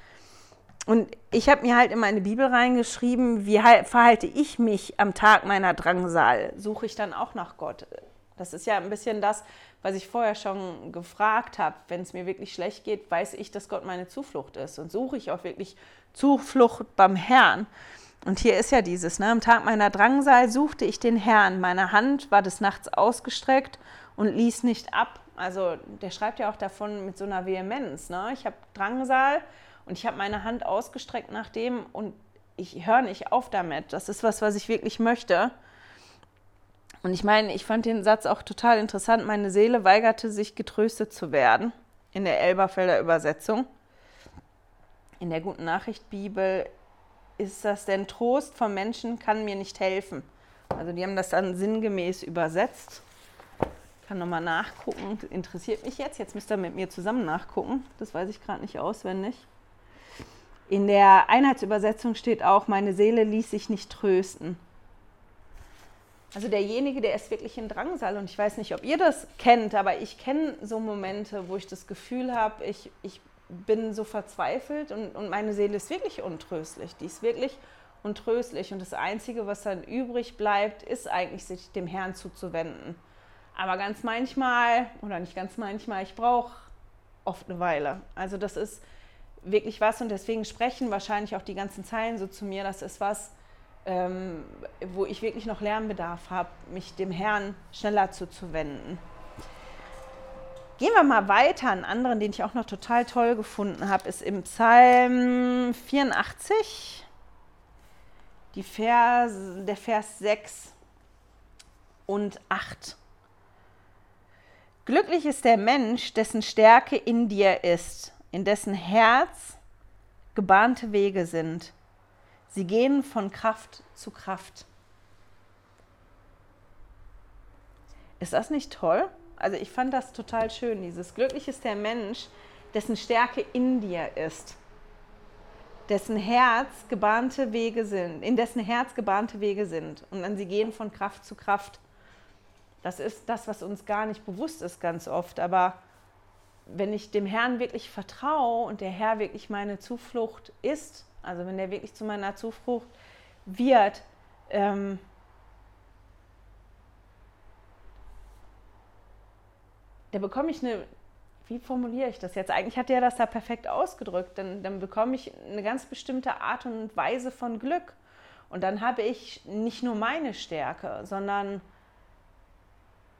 Und ich habe mir halt in meine Bibel reingeschrieben, wie verhalte ich mich am Tag meiner Drangsal? Suche ich dann auch nach Gott? Das ist ja ein bisschen das, was ich vorher schon gefragt habe. Wenn es mir wirklich schlecht geht, weiß ich, dass Gott meine Zuflucht ist und suche ich auch wirklich Zuflucht beim Herrn. Und hier ist ja dieses, ne? am Tag meiner Drangsal suchte ich den Herrn, meine Hand war des Nachts ausgestreckt und ließ nicht ab. Also der schreibt ja auch davon mit so einer Vehemenz. Ne? Ich habe Drangsal und ich habe meine Hand ausgestreckt nach dem und ich höre nicht auf damit. Das ist was, was ich wirklich möchte. Und ich meine, ich fand den Satz auch total interessant. Meine Seele weigerte sich, getröstet zu werden. In der Elberfelder Übersetzung. In der Guten Nachricht Bibel ist das denn Trost vom Menschen kann mir nicht helfen. Also die haben das dann sinngemäß übersetzt. Ich kann nochmal nachgucken. Interessiert mich jetzt. Jetzt müsst ihr mit mir zusammen nachgucken. Das weiß ich gerade nicht auswendig. In der Einheitsübersetzung steht auch, meine Seele ließ sich nicht trösten. Also derjenige, der ist wirklich in Drangsal und ich weiß nicht, ob ihr das kennt, aber ich kenne so Momente, wo ich das Gefühl habe, ich, ich bin so verzweifelt und, und meine Seele ist wirklich untröstlich. Die ist wirklich untröstlich und das Einzige, was dann übrig bleibt, ist eigentlich, sich dem Herrn zuzuwenden. Aber ganz manchmal, oder nicht ganz manchmal, ich brauche oft eine Weile. Also das ist wirklich was und deswegen sprechen wahrscheinlich auch die ganzen Zeilen so zu mir, das ist was, ähm, wo ich wirklich noch Lernbedarf habe, mich dem Herrn schneller zuzuwenden. Gehen wir mal weiter. Einen anderen, den ich auch noch total toll gefunden habe, ist im Psalm 84, die Vers, der Vers 6 und 8. Glücklich ist der Mensch, dessen Stärke in dir ist, in dessen Herz gebahnte Wege sind. Sie gehen von Kraft zu Kraft. Ist das nicht toll? Also ich fand das total schön, dieses Glücklich ist der Mensch, dessen Stärke in dir ist, dessen Herz gebahnte Wege sind, in dessen Herz gebahnte Wege sind und dann sie gehen von Kraft zu Kraft. Das ist das, was uns gar nicht bewusst ist ganz oft, aber wenn ich dem Herrn wirklich vertraue und der Herr wirklich meine Zuflucht ist, also wenn der wirklich zu meiner Zuflucht wird, ähm, da bekomme ich eine, wie formuliere ich das jetzt? Eigentlich hat der das da perfekt ausgedrückt. Dann, dann bekomme ich eine ganz bestimmte Art und Weise von Glück. Und dann habe ich nicht nur meine Stärke, sondern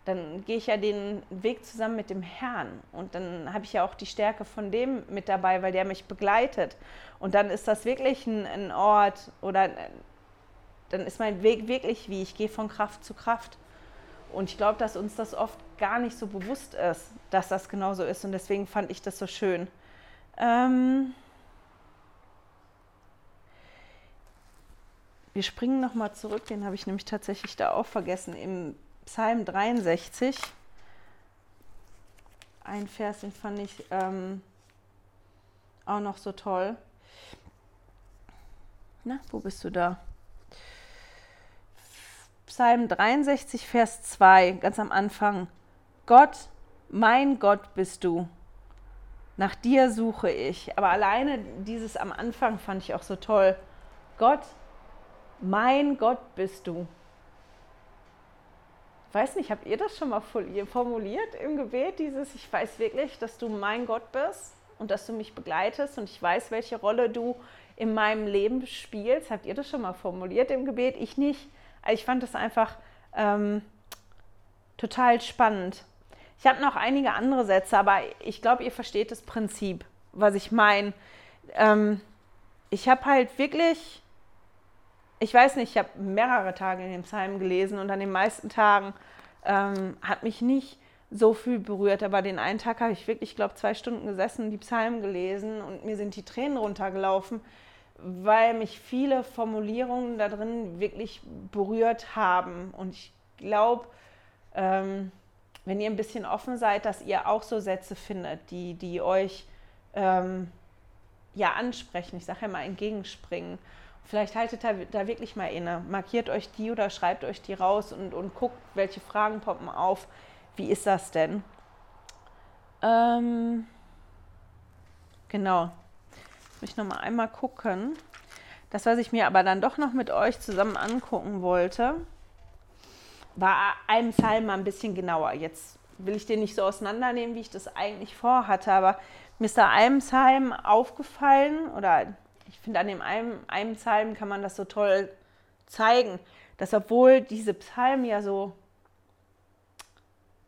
dann gehe ich ja den Weg zusammen mit dem Herrn und dann habe ich ja auch die Stärke von dem mit dabei, weil der mich begleitet. Und dann ist das wirklich ein, ein Ort oder dann ist mein Weg wirklich wie, ich gehe von Kraft zu Kraft. Und ich glaube, dass uns das oft gar nicht so bewusst ist, dass das genauso ist. Und deswegen fand ich das so schön. Ähm wir springen nochmal zurück, den habe ich nämlich tatsächlich da auch vergessen. Im Psalm 63, ein Vers, den fand ich ähm, auch noch so toll. Na, wo bist du da? Psalm 63, Vers 2, ganz am Anfang. Gott, mein Gott bist du. Nach dir suche ich. Aber alleine dieses am Anfang fand ich auch so toll. Gott, mein Gott bist du weiß nicht, habt ihr das schon mal formuliert im Gebet, dieses Ich weiß wirklich, dass du mein Gott bist und dass du mich begleitest und ich weiß, welche Rolle du in meinem Leben spielst. Habt ihr das schon mal formuliert im Gebet? Ich nicht. Also ich fand das einfach ähm, total spannend. Ich habe noch einige andere Sätze, aber ich glaube, ihr versteht das Prinzip, was ich meine. Ähm, ich habe halt wirklich ich weiß nicht, ich habe mehrere Tage in dem Psalm gelesen und an den meisten Tagen ähm, hat mich nicht so viel berührt. Aber den einen Tag habe ich wirklich, ich glaube, zwei Stunden gesessen, die Psalmen gelesen und mir sind die Tränen runtergelaufen, weil mich viele Formulierungen da drin wirklich berührt haben. Und ich glaube, ähm, wenn ihr ein bisschen offen seid, dass ihr auch so Sätze findet, die, die euch ähm, ja ansprechen, ich sage ja mal entgegenspringen. Vielleicht haltet da, da wirklich mal inne, markiert euch die oder schreibt euch die raus und, und guckt, welche Fragen poppen auf. Wie ist das denn? Ähm, genau. Muss ich noch mal einmal gucken. Das, was ich mir aber dann doch noch mit euch zusammen angucken wollte, war ein Psalm mal ein bisschen genauer. Jetzt will ich den nicht so auseinandernehmen, wie ich das eigentlich vorhatte, aber mir ist da einem Psalm aufgefallen oder ich finde, an dem einen, einem Psalm kann man das so toll zeigen, dass obwohl diese Psalmen ja so,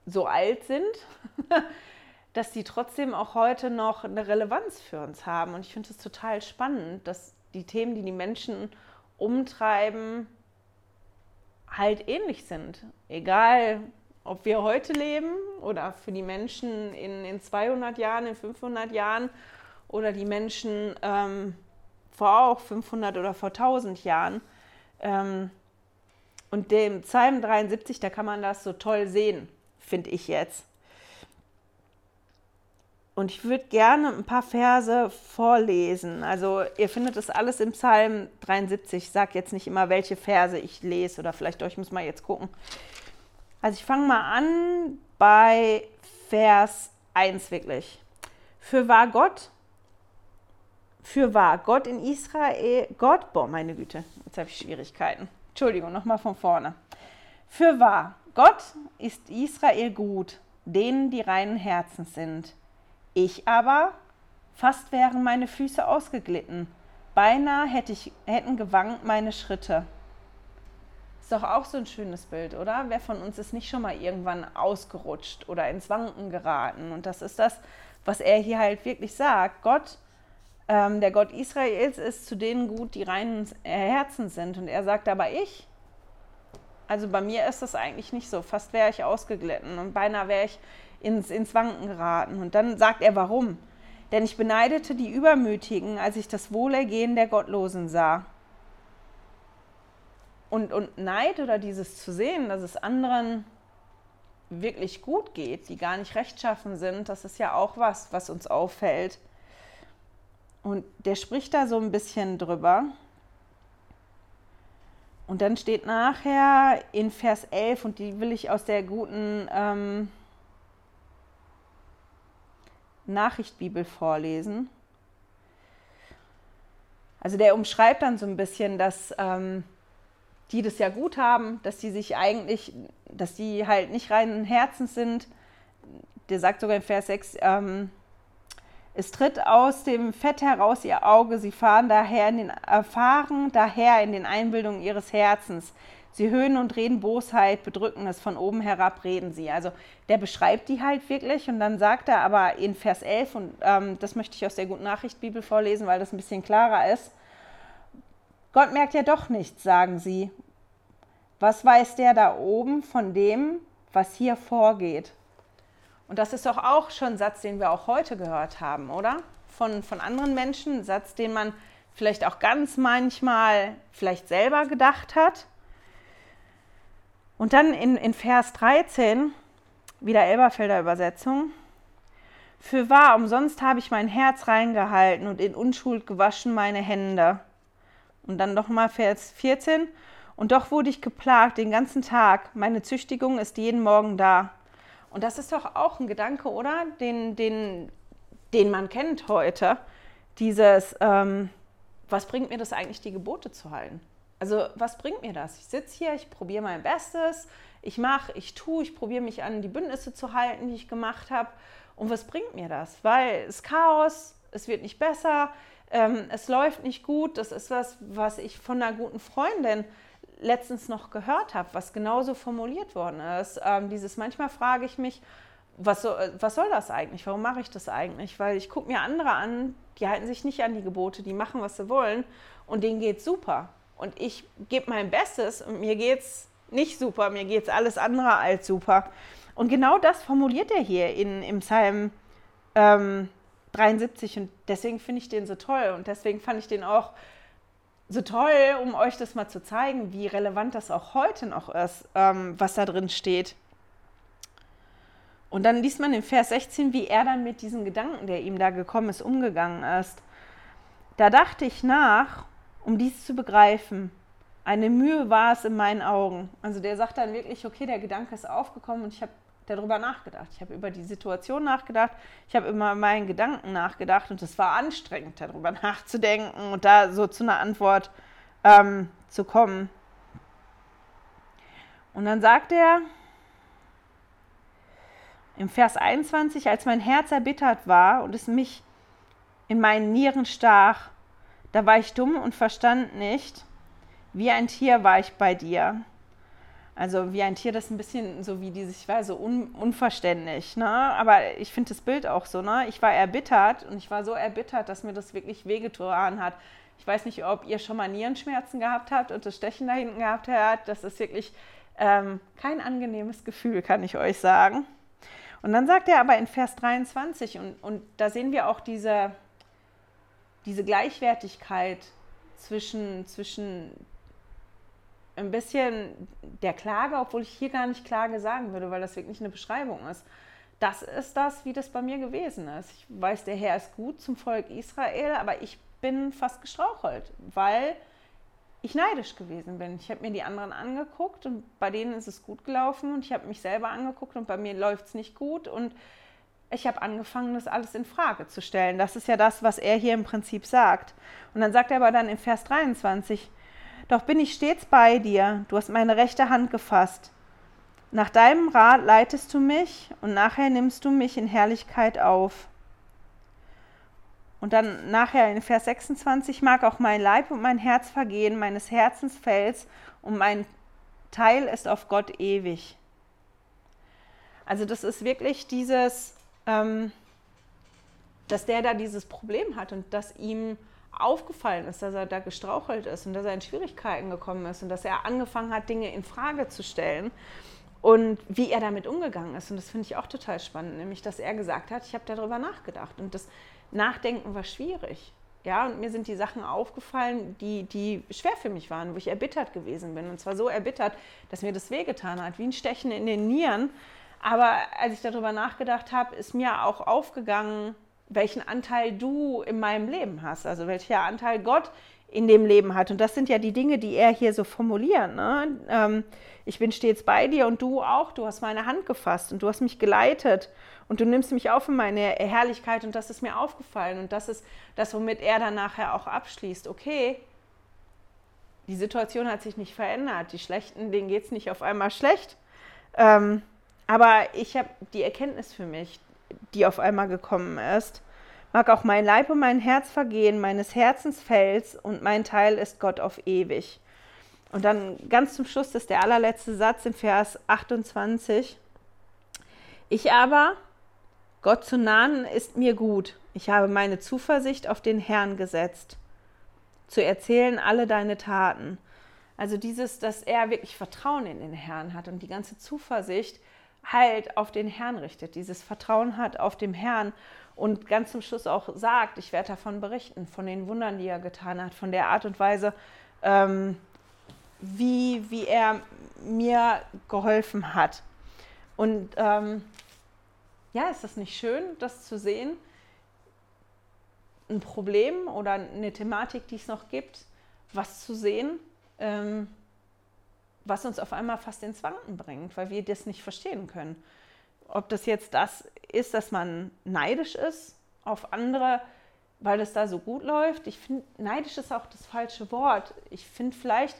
so alt sind, dass die trotzdem auch heute noch eine Relevanz für uns haben. Und ich finde es total spannend, dass die Themen, die die Menschen umtreiben, halt ähnlich sind. Egal, ob wir heute leben oder für die Menschen in, in 200 Jahren, in 500 Jahren oder die Menschen ähm, vor auch 500 oder vor 1000 Jahren. Ähm, und dem Psalm 73, da kann man das so toll sehen. finde ich jetzt. Und ich würde gerne ein paar Verse vorlesen. Also ihr findet das alles im Psalm 73. Ich sage jetzt nicht immer, welche Verse ich lese oder vielleicht euch muss mal jetzt gucken. Also ich fange mal an bei Vers 1 wirklich. Für wahr Gott, für wahr Gott in Israel, Gott, boah, meine Güte, jetzt habe ich Schwierigkeiten. Entschuldigung, nochmal von vorne. Für wahr, Gott ist Israel gut, denen die reinen Herzen sind ich aber, fast wären meine Füße ausgeglitten, beinahe hätte ich, hätten gewankt meine Schritte. Ist doch auch so ein schönes Bild, oder? Wer von uns ist nicht schon mal irgendwann ausgerutscht oder ins Wanken geraten? Und das ist das, was er hier halt wirklich sagt. Gott, ähm, der Gott Israels ist zu denen gut, die reinen Herzen sind. Und er sagt aber ich. Also bei mir ist das eigentlich nicht so. Fast wäre ich ausgeglitten und beinahe wäre ich ins, ins Wanken geraten. Und dann sagt er, warum? Denn ich beneidete die Übermütigen, als ich das Wohlergehen der Gottlosen sah. Und, und Neid oder dieses zu sehen, dass es anderen wirklich gut geht, die gar nicht rechtschaffen sind, das ist ja auch was, was uns auffällt. Und der spricht da so ein bisschen drüber. Und dann steht nachher in Vers 11, und die will ich aus der guten ähm, Nachrichtbibel vorlesen. Also der umschreibt dann so ein bisschen, dass ähm, die das ja gut haben, dass die sich eigentlich, dass die halt nicht reinen Herzens sind. Der sagt sogar in Vers 6, ähm, es tritt aus dem Fett heraus ihr Auge, sie fahren daher in den, erfahren daher in den Einbildungen ihres Herzens. Sie höhnen und reden Bosheit, bedrücken es, von oben herab reden sie. Also der beschreibt die halt wirklich und dann sagt er aber in Vers 11, und ähm, das möchte ich aus der Guten Nachricht Bibel vorlesen, weil das ein bisschen klarer ist, Gott merkt ja doch nichts, sagen sie. Was weiß der da oben von dem, was hier vorgeht? Und das ist doch auch schon ein Satz, den wir auch heute gehört haben, oder? Von, von anderen Menschen, ein Satz, den man vielleicht auch ganz manchmal vielleicht selber gedacht hat und dann in, in Vers 13, wieder Elberfelder Übersetzung. Für wahr, umsonst habe ich mein Herz reingehalten und in Unschuld gewaschen meine Hände. Und dann nochmal Vers 14. Und doch wurde ich geplagt den ganzen Tag. Meine Züchtigung ist jeden Morgen da. Und das ist doch auch ein Gedanke, oder? Den, den, den man kennt heute. Dieses, ähm, was bringt mir das eigentlich, die Gebote zu halten? Also was bringt mir das? Ich sitze hier, ich probiere mein Bestes, ich mache, ich tue, ich probiere mich an die Bündnisse zu halten, die ich gemacht habe. Und was bringt mir das? Weil es Chaos, es wird nicht besser, ähm, es läuft nicht gut. Das ist was, was ich von einer guten Freundin letztens noch gehört habe, was genauso formuliert worden ist. Ähm, dieses manchmal frage ich mich, was, so, was soll das eigentlich? Warum mache ich das eigentlich? Weil ich gucke mir andere an, die halten sich nicht an die Gebote, die machen, was sie wollen und denen geht super und ich gebe mein Bestes und mir geht es nicht super, mir geht es alles andere als super. Und genau das formuliert er hier in, im Psalm ähm, 73 und deswegen finde ich den so toll und deswegen fand ich den auch so toll, um euch das mal zu zeigen, wie relevant das auch heute noch ist, ähm, was da drin steht. Und dann liest man in Vers 16, wie er dann mit diesem Gedanken, der ihm da gekommen ist, umgegangen ist. Da dachte ich nach um dies zu begreifen. Eine Mühe war es in meinen Augen. Also der sagt dann wirklich, okay, der Gedanke ist aufgekommen und ich habe darüber nachgedacht. Ich habe über die Situation nachgedacht, ich habe über meinen Gedanken nachgedacht und es war anstrengend, darüber nachzudenken und da so zu einer Antwort ähm, zu kommen. Und dann sagt er im Vers 21, als mein Herz erbittert war und es mich in meinen Nieren stach, da war ich dumm und verstand nicht. Wie ein Tier war ich bei dir. Also wie ein Tier, das ein bisschen so wie dieses, ich war so un, unverständlich. Ne? Aber ich finde das Bild auch so. Ne? Ich war erbittert und ich war so erbittert, dass mir das wirklich wehgetan hat. Ich weiß nicht, ob ihr schon mal Nierenschmerzen gehabt habt und das Stechen da hinten gehabt habt. Das ist wirklich ähm, kein angenehmes Gefühl, kann ich euch sagen. Und dann sagt er aber in Vers 23, und, und da sehen wir auch diese, diese Gleichwertigkeit zwischen, zwischen ein bisschen der Klage, obwohl ich hier gar nicht Klage sagen würde, weil das wirklich eine Beschreibung ist. Das ist das, wie das bei mir gewesen ist. Ich weiß, der Herr ist gut zum Volk Israel, aber ich bin fast gestrauchelt, weil ich neidisch gewesen bin. Ich habe mir die anderen angeguckt und bei denen ist es gut gelaufen und ich habe mich selber angeguckt und bei mir läuft es nicht gut und ich habe angefangen, das alles in Frage zu stellen. Das ist ja das, was er hier im Prinzip sagt. Und dann sagt er aber dann in Vers 23, doch bin ich stets bei dir, du hast meine rechte Hand gefasst. Nach deinem Rat leitest du mich und nachher nimmst du mich in Herrlichkeit auf. Und dann nachher in Vers 26 mag auch mein Leib und mein Herz vergehen, meines Herzens Fels und mein Teil ist auf Gott ewig. Also das ist wirklich dieses, dass der da dieses Problem hat und dass ihm aufgefallen ist, dass er da gestrauchelt ist und dass er in Schwierigkeiten gekommen ist und dass er angefangen hat, Dinge in Frage zu stellen und wie er damit umgegangen ist. Und das finde ich auch total spannend, nämlich dass er gesagt hat, ich habe darüber nachgedacht und das Nachdenken war schwierig. Ja, und mir sind die Sachen aufgefallen, die, die schwer für mich waren, wo ich erbittert gewesen bin. Und zwar so erbittert, dass mir das wehgetan hat, wie ein Stechen in den Nieren. Aber als ich darüber nachgedacht habe, ist mir auch aufgegangen, welchen Anteil du in meinem Leben hast, also welcher Anteil Gott in dem Leben hat. Und das sind ja die Dinge, die er hier so formuliert. Ne? Ähm, ich bin stets bei dir und du auch. Du hast meine Hand gefasst und du hast mich geleitet und du nimmst mich auf in meine Herrlichkeit und das ist mir aufgefallen. Und das ist das, womit er dann nachher auch abschließt. Okay, die Situation hat sich nicht verändert. Die Schlechten, denen geht es nicht auf einmal schlecht. Ähm, aber ich habe die Erkenntnis für mich, die auf einmal gekommen ist. Mag auch mein Leib und mein Herz vergehen, meines Herzens Fels und mein Teil ist Gott auf ewig. Und dann ganz zum Schluss ist der allerletzte Satz in Vers 28. Ich aber, Gott zu nahen, ist mir gut. Ich habe meine Zuversicht auf den Herrn gesetzt, zu erzählen alle deine Taten. Also dieses, dass er wirklich Vertrauen in den Herrn hat und die ganze Zuversicht halt auf den Herrn richtet, dieses Vertrauen hat auf dem Herrn und ganz zum Schluss auch sagt, ich werde davon berichten, von den Wundern, die er getan hat, von der Art und Weise, ähm, wie, wie er mir geholfen hat. Und ähm, ja, ist das nicht schön, das zu sehen? Ein Problem oder eine Thematik, die es noch gibt, was zu sehen, ähm, was uns auf einmal fast ins Wanken bringt, weil wir das nicht verstehen können. Ob das jetzt das ist, dass man neidisch ist auf andere, weil es da so gut läuft. Ich finde, neidisch ist auch das falsche Wort. Ich finde vielleicht,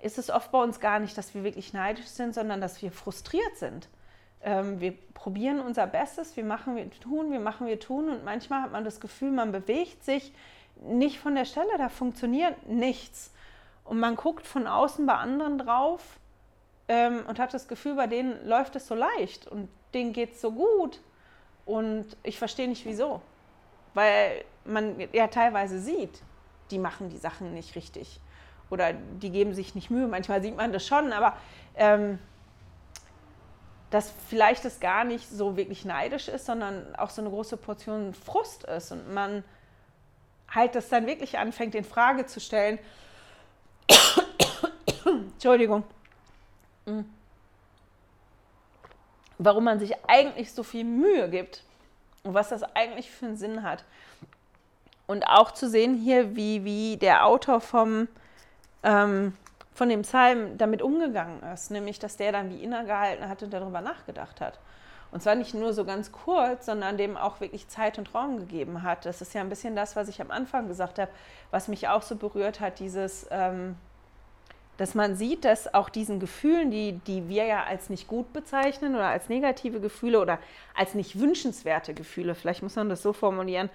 ist es oft bei uns gar nicht, dass wir wirklich neidisch sind, sondern dass wir frustriert sind. Ähm, wir probieren unser Bestes, wir machen, wir tun, wir machen, wir tun und manchmal hat man das Gefühl, man bewegt sich nicht von der Stelle, da funktioniert nichts. Und man guckt von außen bei anderen drauf ähm, und hat das Gefühl, bei denen läuft es so leicht und denen geht es so gut. Und ich verstehe nicht wieso. Weil man ja teilweise sieht, die machen die Sachen nicht richtig oder die geben sich nicht Mühe. Manchmal sieht man das schon, aber ähm, dass vielleicht es gar nicht so wirklich neidisch ist, sondern auch so eine große Portion Frust ist und man halt das dann wirklich anfängt in Frage zu stellen. Entschuldigung. Hm. Warum man sich eigentlich so viel Mühe gibt und was das eigentlich für einen Sinn hat. Und auch zu sehen hier, wie, wie der Autor vom ähm, von dem Psalm damit umgegangen ist, nämlich dass der dann wie innegehalten hat und darüber nachgedacht hat. Und zwar nicht nur so ganz kurz, sondern dem auch wirklich Zeit und Raum gegeben hat. Das ist ja ein bisschen das, was ich am Anfang gesagt habe, was mich auch so berührt hat, dieses, ähm, dass man sieht, dass auch diesen Gefühlen, die, die wir ja als nicht gut bezeichnen oder als negative Gefühle oder als nicht wünschenswerte Gefühle, vielleicht muss man das so formulieren,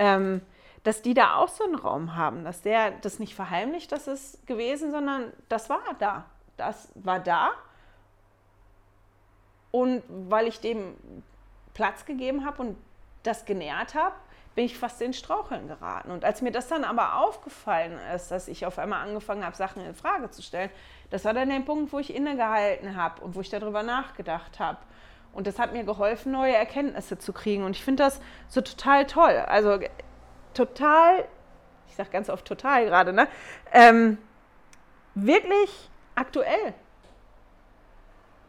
ähm, dass die da auch so einen Raum haben, dass der das nicht verheimlicht, das ist gewesen, sondern das war da. Das war da. Und weil ich dem Platz gegeben habe und das genährt habe, bin ich fast in Straucheln geraten. Und als mir das dann aber aufgefallen ist, dass ich auf einmal angefangen habe, Sachen in Frage zu stellen, das war dann der Punkt, wo ich innegehalten habe und wo ich darüber nachgedacht habe. Und das hat mir geholfen, neue Erkenntnisse zu kriegen. Und ich finde das so total toll. Also total, ich sage ganz oft total gerade, ne? Ähm, wirklich aktuell.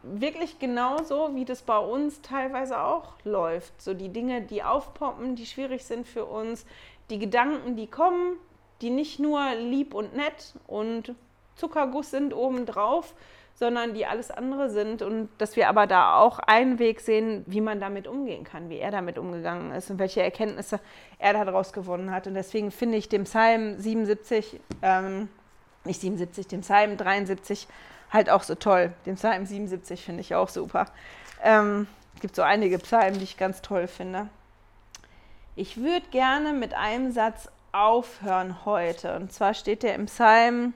Wirklich genauso, wie das bei uns teilweise auch läuft. So die Dinge, die aufpoppen, die schwierig sind für uns, die Gedanken, die kommen, die nicht nur lieb und nett und Zuckerguss sind obendrauf, sondern die alles andere sind und dass wir aber da auch einen Weg sehen, wie man damit umgehen kann, wie er damit umgegangen ist und welche Erkenntnisse er daraus gewonnen hat. Und deswegen finde ich dem Psalm 77, ähm, nicht 77, dem Psalm 73 halt auch so toll. Den Psalm 77 finde ich auch super. Ähm, es gibt so einige Psalmen, die ich ganz toll finde. Ich würde gerne mit einem Satz aufhören heute. Und zwar steht der im Psalm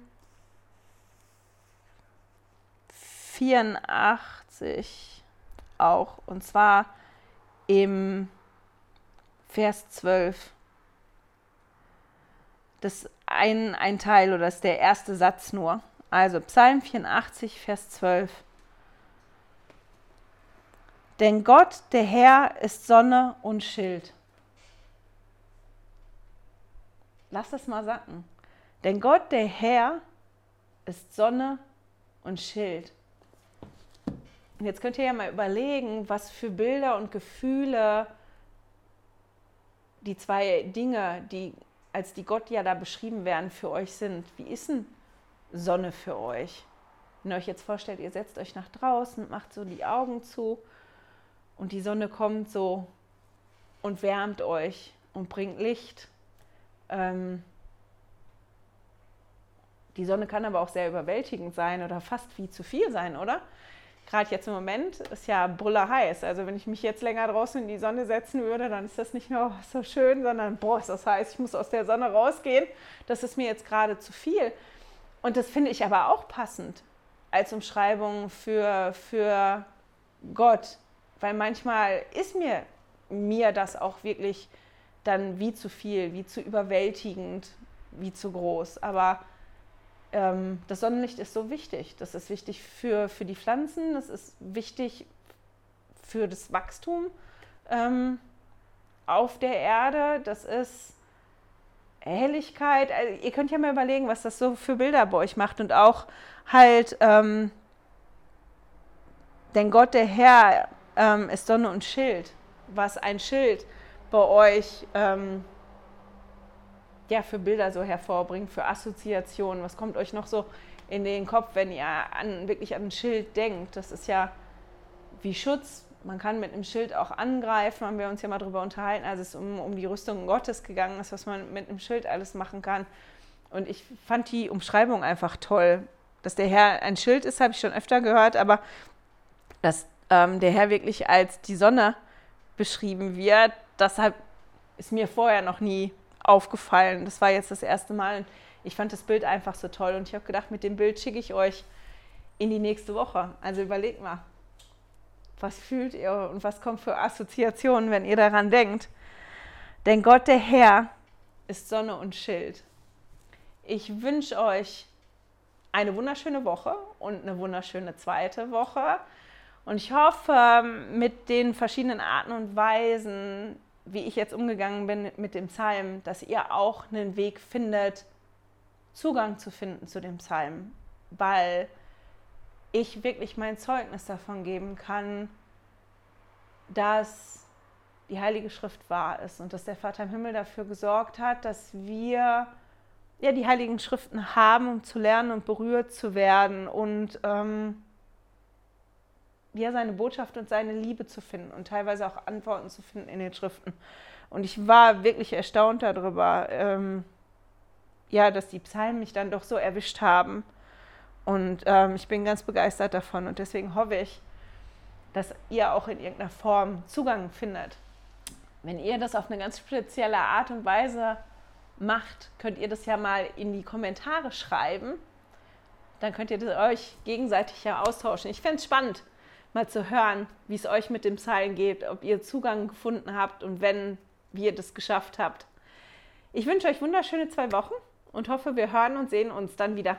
84 auch. Und zwar im Vers 12. Das ist ein, ein Teil oder das ist der erste Satz nur. Also Psalm 84, Vers 12. Denn Gott, der Herr, ist Sonne und Schild. Lass das mal sacken. Denn Gott, der Herr, ist Sonne und Schild. Und jetzt könnt ihr ja mal überlegen, was für Bilder und Gefühle die zwei Dinge, die als die Gott ja da beschrieben werden, für euch sind. Wie ist denn Sonne für euch? Wenn ihr euch jetzt vorstellt, ihr setzt euch nach draußen, macht so die Augen zu und die Sonne kommt so und wärmt euch und bringt Licht. Ähm, die Sonne kann aber auch sehr überwältigend sein oder fast wie zu viel sein, oder? gerade jetzt im Moment ist ja Brüller heiß. Also wenn ich mich jetzt länger draußen in die Sonne setzen würde, dann ist das nicht nur so schön, sondern boah, ist das heiß, ich muss aus der Sonne rausgehen. Das ist mir jetzt gerade zu viel. Und das finde ich aber auch passend als Umschreibung für, für Gott. Weil manchmal ist mir, mir das auch wirklich dann wie zu viel, wie zu überwältigend, wie zu groß. Aber ähm, das Sonnenlicht ist so wichtig. Das ist wichtig für, für die Pflanzen, das ist wichtig für das Wachstum ähm, auf der Erde. Das ist Helligkeit. Also ihr könnt ja mal überlegen, was das so für Bilder bei euch macht und auch halt, ähm, denn Gott, der Herr, ähm, ist Sonne und Schild. Was ein Schild bei euch ähm, ja, für Bilder so hervorbringt, für Assoziationen. Was kommt euch noch so in den Kopf, wenn ihr an, wirklich an ein Schild denkt? Das ist ja wie Schutz. Man kann mit einem Schild auch angreifen, haben wir uns ja mal darüber unterhalten, als es um, um die Rüstung Gottes gegangen ist, was man mit einem Schild alles machen kann. Und ich fand die Umschreibung einfach toll. Dass der Herr ein Schild ist, habe ich schon öfter gehört, aber dass ähm, der Herr wirklich als die Sonne beschrieben wird, deshalb ist mir vorher noch nie aufgefallen. Das war jetzt das erste Mal. Ich fand das Bild einfach so toll und ich habe gedacht, mit dem Bild schicke ich euch in die nächste Woche. Also überlegt mal, was fühlt ihr und was kommt für Assoziationen, wenn ihr daran denkt. Denn Gott, der Herr, ist Sonne und Schild. Ich wünsche euch eine wunderschöne Woche und eine wunderschöne zweite Woche. Und ich hoffe, mit den verschiedenen Arten und Weisen, wie ich jetzt umgegangen bin mit dem Psalm, dass ihr auch einen Weg findet, Zugang zu finden zu dem Psalm, weil ich wirklich mein Zeugnis davon geben kann, dass die Heilige Schrift wahr ist und dass der Vater im Himmel dafür gesorgt hat, dass wir ja, die Heiligen Schriften haben, um zu lernen und berührt zu werden und ähm, ja, seine Botschaft und seine Liebe zu finden und teilweise auch Antworten zu finden in den Schriften. Und ich war wirklich erstaunt darüber, ähm, ja, dass die Psalmen mich dann doch so erwischt haben. Und ähm, ich bin ganz begeistert davon. Und deswegen hoffe ich, dass ihr auch in irgendeiner Form Zugang findet. Wenn ihr das auf eine ganz spezielle Art und Weise macht, könnt ihr das ja mal in die Kommentare schreiben. Dann könnt ihr euch gegenseitig ja austauschen. Ich fände es spannend mal zu hören, wie es euch mit dem Psalm geht, ob ihr Zugang gefunden habt und wenn, wie ihr das geschafft habt. Ich wünsche euch wunderschöne zwei Wochen und hoffe, wir hören und sehen uns dann wieder.